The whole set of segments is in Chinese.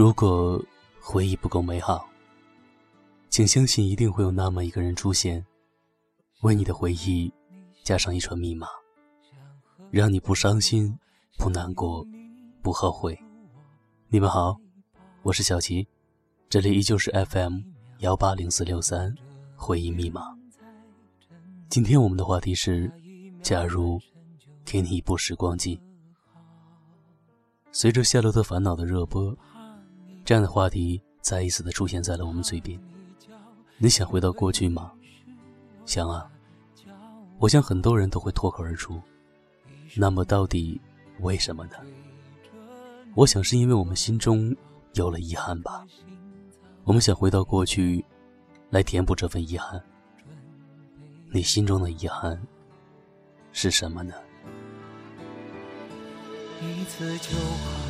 如果回忆不够美好，请相信一定会有那么一个人出现，为你的回忆加上一串密码，让你不伤心、不难过、不后悔。你们好，我是小齐，这里依旧是 FM 幺八零四六三回忆密码。今天我们的话题是：假如给你一部时光机。随着《夏洛特烦恼》的热播。这样的话题再一次的出现在了我们嘴边。你想回到过去吗？想啊。我想很多人都会脱口而出。那么到底为什么呢？我想是因为我们心中有了遗憾吧。我们想回到过去，来填补这份遗憾。你心中的遗憾是什么呢？一次就好。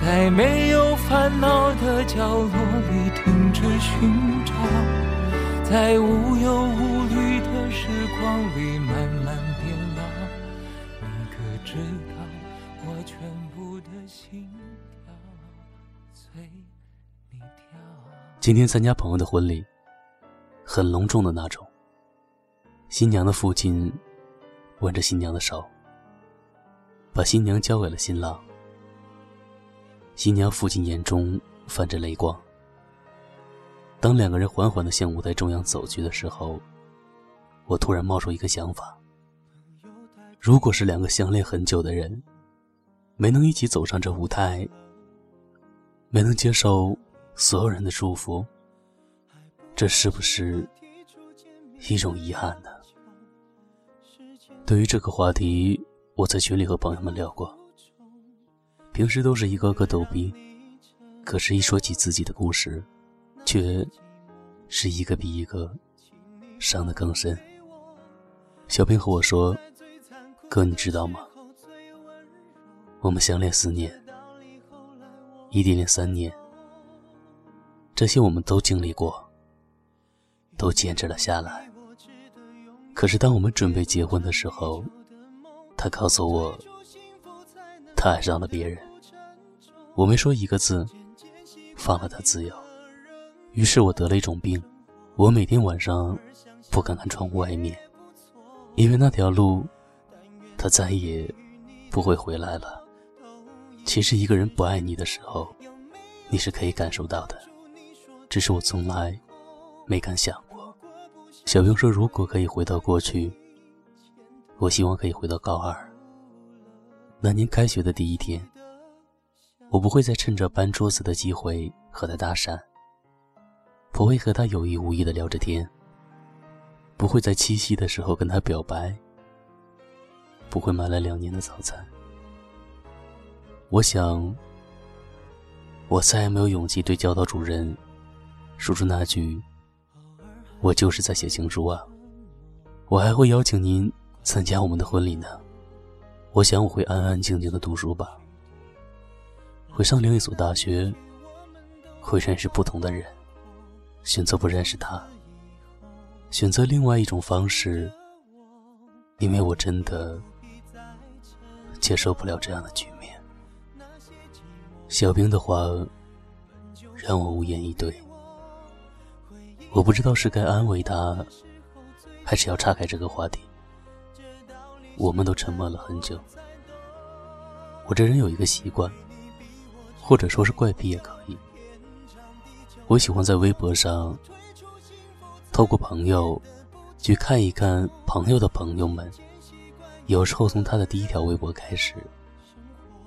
在没有烦恼的角落里停止寻找，在无忧无虑的时光里慢慢变老。你可知道我全部的心跳随你跳？今天参加朋友的婚礼，很隆重的那种。新娘的父亲挽着新娘的手，把新娘交给了新郎。新娘父亲眼中泛着泪光。当两个人缓缓的向舞台中央走去的时候，我突然冒出一个想法：如果是两个相恋很久的人，没能一起走上这舞台，没能接受所有人的祝福，这是不是一种遗憾呢？对于这个话题，我在群里和朋友们聊过。平时都是一个个逗逼，可是，一说起自己的故事，却是一个比一个伤得更深。小平和我说：“哥，你知道吗？我们相恋四年，异地恋三年，这些我们都经历过，都坚持了下来。可是，当我们准备结婚的时候，他告诉我。”他爱上了别人，我没说一个字，放了他自由。于是我得了一种病，我每天晚上不敢看窗户外面，因为那条路，他再也不会回来了。其实一个人不爱你的时候，你是可以感受到的，只是我从来没敢想过。小兵说：“如果可以回到过去，我希望可以回到高二。”那年开学的第一天，我不会再趁着搬桌子的机会和他搭讪，不会和他有意无意的聊着天，不会在七夕的时候跟他表白，不会买了两年的早餐。我想，我再也没有勇气对教导主任说出那句“我就是在写情书啊”。我还会邀请您参加我们的婚礼呢。我想我会安安静静的读书吧，会上另一所大学，会认识不同的人，选择不认识他，选择另外一种方式，因为我真的接受不了这样的局面。小兵的话让我无言以对，我不知道是该安慰他，还是要岔开这个话题。我们都沉默了很久。我这人有一个习惯，或者说是怪癖也可以。我喜欢在微博上，透过朋友，去看一看朋友的朋友们。有时候从他的第一条微博开始，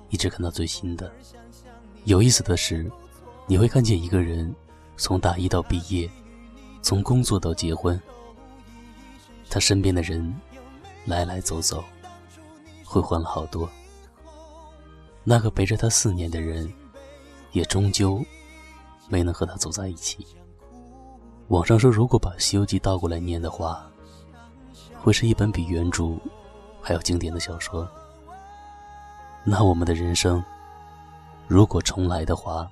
一直看到最新的。有意思的是，你会看见一个人，从大一到毕业，从工作到结婚，他身边的人。来来走走，会换了好多。那个陪着他四年的人，也终究没能和他走在一起。网上说，如果把《西游记》倒过来念的话，会是一本比原著还要经典的小说。那我们的人生，如果重来的话，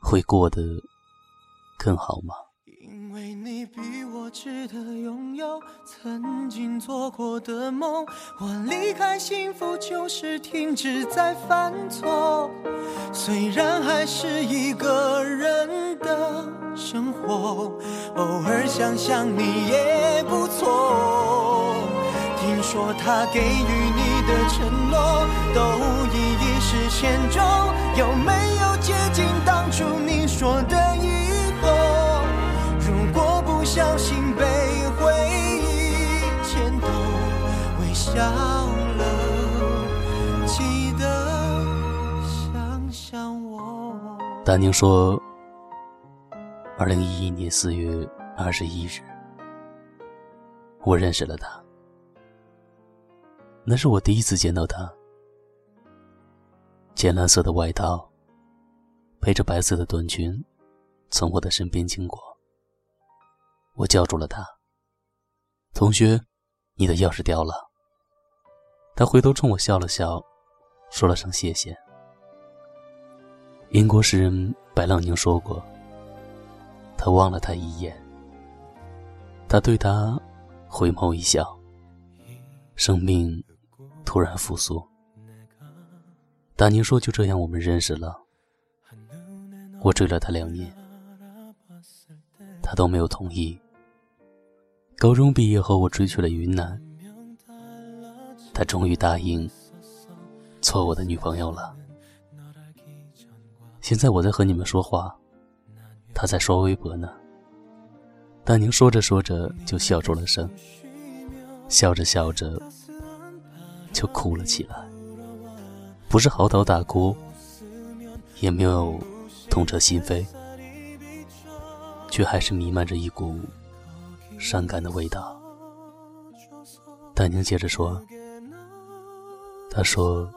会过得更好吗？因为你比我值得拥有曾经做过的梦，我离开幸福就是停止在犯错。虽然还是一个人的生活，偶尔想想你也不错。听说他给予你的承诺都已已实现中，有没有丹宁说，二零一一年四月二十一日，我认识了他。那是我第一次见到他，浅蓝色的外套，配着白色的短裙，从我的身边经过。我叫住了他：“同学，你的钥匙掉了。”他回头冲我笑了笑，说了声谢谢。英国诗人白朗宁说过：“他望了他一眼，他对他回眸一笑，生命。”突然复苏，大宁说：“就这样，我们认识了。我追了他两年，他都没有同意。高中毕业后，我追去了云南，他终于答应做我的女朋友了。现在我在和你们说话，他在刷微博呢。”大宁说着说着就笑出了声，笑着笑着。就哭了起来，不是嚎啕大哭，也没有痛彻心扉，却还是弥漫着一股伤感的味道。丹宁接着说：“他说，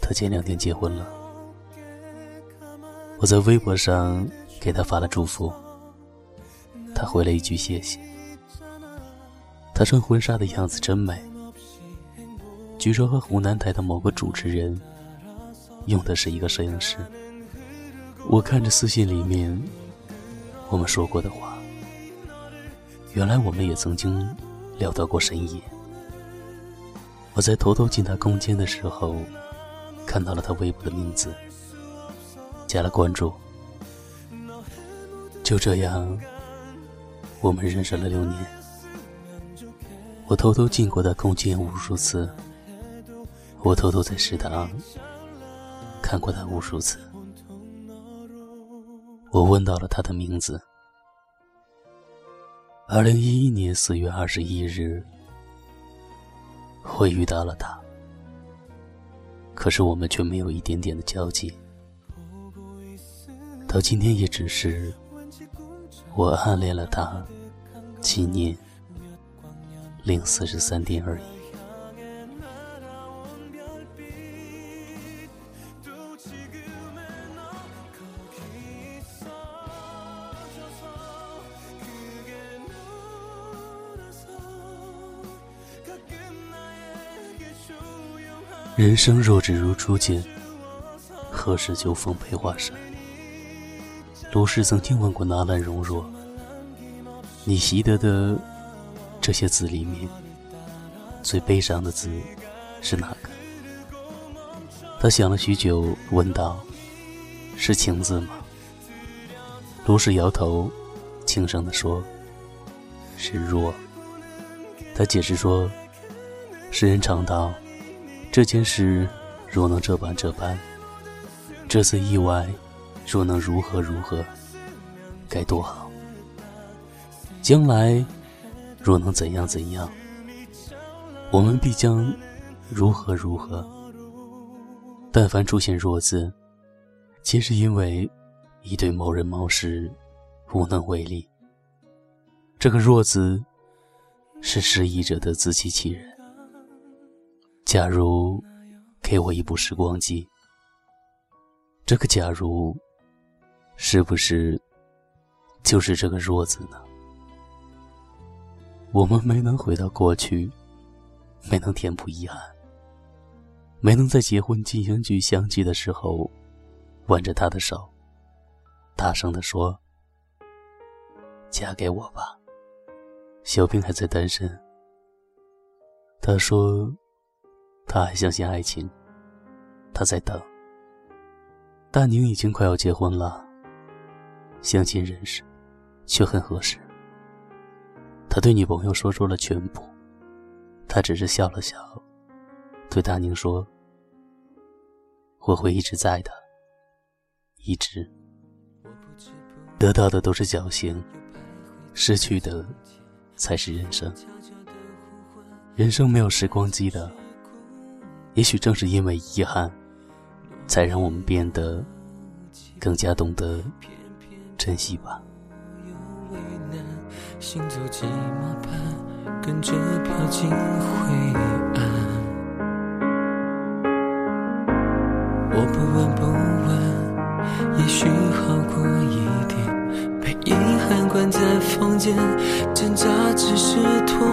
他前两天结婚了。我在微博上给他发了祝福，他回了一句谢谢。他穿婚纱的样子真美。”据说和湖南台的某个主持人用的是一个摄影师。我看着私信里面我们说过的话，原来我们也曾经聊到过深夜。我在偷偷进他空间的时候，看到了他微博的名字，加了关注。就这样，我们认识了六年。我偷偷进过他空间无数次。我偷偷在食堂看过他无数次，我问到了他的名字。二零一一年四月二十一日，我遇到了他，可是我们却没有一点点的交集。到今天也只是我暗恋了他七年零四十三天而已。人生若只如初见，何事秋风悲画扇？卢氏曾经问过纳兰容若：“你习得的这些字里面，最悲伤的字是哪个？”他想了许久，问道：“是情字吗？”卢氏摇头，轻声地说：“是若。”他解释说：“世人常道。”这件事若能这般这般，这次意外若能如何如何，该多好！将来若能怎样怎样，我们必将如何如何。但凡出现弱字，皆是因为已对某人某事无能为力。这个弱字，是失意者的自欺欺人。假如给我一部时光机，这个假如是不是就是这个“弱”字呢？我们没能回到过去，没能填补遗憾，没能在结婚进行曲响起的时候，挽着他的手，大声的说：“嫁给我吧。”小兵还在单身。他说：“他还相信爱情，他在等。”大宁已经快要结婚了，相亲认识，却很合适。他对女朋友说出了全部，他只是笑了笑，对大宁说：“我会一直在的，一直。得到的都是侥幸，失去的才是人生。人生没有时光机的，也许正是因为遗憾，才让我们变得更加懂得珍惜吧。”行走骑马般，跟着飘进灰暗。我不问不问，也许好过一点。被遗憾关在房间，挣扎只是拖